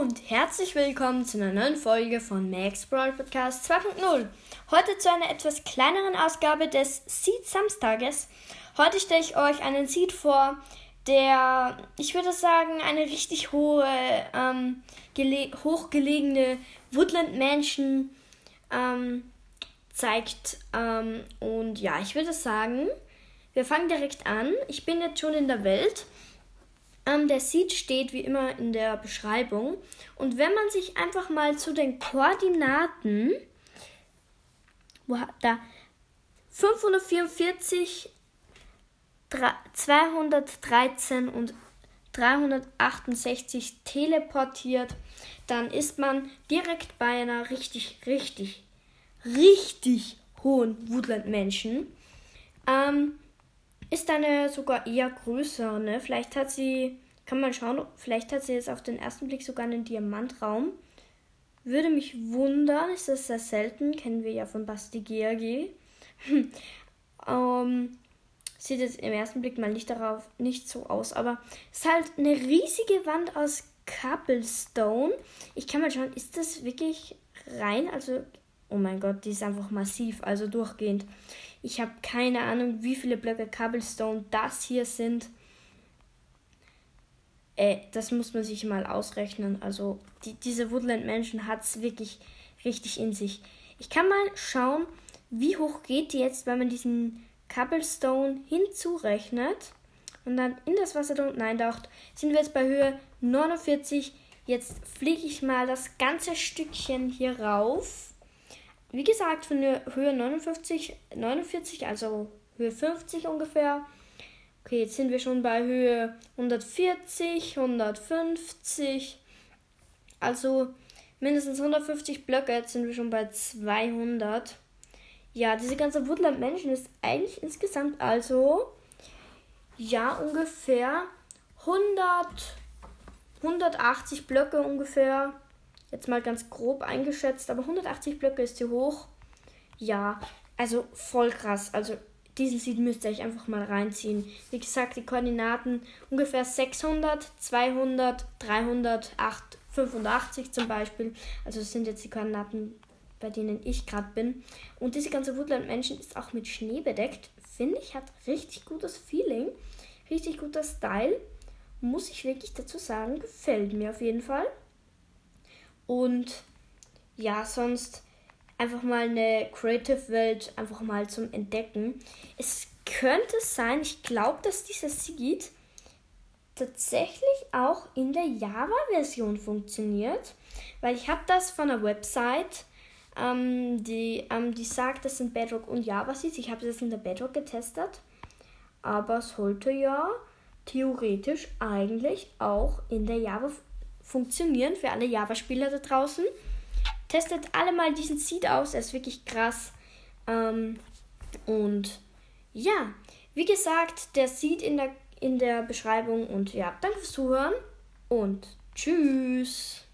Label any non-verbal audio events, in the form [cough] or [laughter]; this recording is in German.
Und herzlich willkommen zu einer neuen Folge von Max Brawl Podcast 2.0. Heute zu einer etwas kleineren Ausgabe des Seed Samstages. Heute stelle ich euch einen Seed vor, der, ich würde sagen, eine richtig hohe, ähm, hochgelegene Woodland Mansion ähm, zeigt. Ähm, und ja, ich würde sagen, wir fangen direkt an. Ich bin jetzt schon in der Welt. Ähm, der Seed steht wie immer in der Beschreibung. Und wenn man sich einfach mal zu den Koordinaten, wo da 544, 213 und 368 teleportiert, dann ist man direkt bei einer richtig, richtig, richtig hohen Woodland-Menschen. Ähm, ist eine sogar eher größer, ne? Vielleicht hat sie, kann man schauen, vielleicht hat sie jetzt auf den ersten Blick sogar einen Diamantraum. Würde mich wundern, ist das sehr selten, kennen wir ja von Basti GAG. [laughs] ähm, sieht jetzt im ersten Blick mal nicht darauf nicht so aus, aber es ist halt eine riesige Wand aus Cobblestone. Ich kann mal schauen, ist das wirklich rein? Also, oh mein Gott, die ist einfach massiv, also durchgehend. Ich habe keine Ahnung, wie viele Blöcke Cobblestone das hier sind. Äh, das muss man sich mal ausrechnen. Also die, diese Woodland Mansion hat es wirklich richtig in sich. Ich kann mal schauen, wie hoch geht die jetzt, wenn man diesen Cobblestone hinzurechnet und dann in das Wasser da unten eintaucht, sind wir jetzt bei Höhe 49. Jetzt fliege ich mal das ganze Stückchen hier rauf wie gesagt, von der Höhe 59, 49, also Höhe 50 ungefähr. Okay, jetzt sind wir schon bei Höhe 140, 150. Also mindestens 150 Blöcke. Jetzt sind wir schon bei 200. Ja, diese ganze Woodland Mansion ist eigentlich insgesamt also ja ungefähr 100, 180 Blöcke ungefähr. Jetzt mal ganz grob eingeschätzt, aber 180 Blöcke ist hier hoch. Ja, also voll krass. Also diesen Seed müsst ihr euch einfach mal reinziehen. Wie gesagt, die Koordinaten ungefähr 600, 200, 300, 8, 85 zum Beispiel. Also das sind jetzt die Koordinaten, bei denen ich gerade bin. Und diese ganze Woodland Mansion ist auch mit Schnee bedeckt. Finde ich, hat richtig gutes Feeling. Richtig guter Style. Muss ich wirklich dazu sagen, gefällt mir auf jeden Fall. Und ja, sonst einfach mal eine Creative Welt einfach mal zum Entdecken. Es könnte sein, ich glaube, dass dieser Seed tatsächlich auch in der Java-Version funktioniert, weil ich habe das von einer Website, ähm, die, ähm, die sagt, das sind Bedrock und Java Seeds. Ich habe das in der Bedrock getestet, aber sollte ja theoretisch eigentlich auch in der Java funktionieren für alle Java-Spieler da draußen. Testet alle mal diesen Seed aus, er ist wirklich krass. Ähm, und ja, wie gesagt, der Seed in der, in der Beschreibung. Und ja, danke fürs Zuhören und tschüss.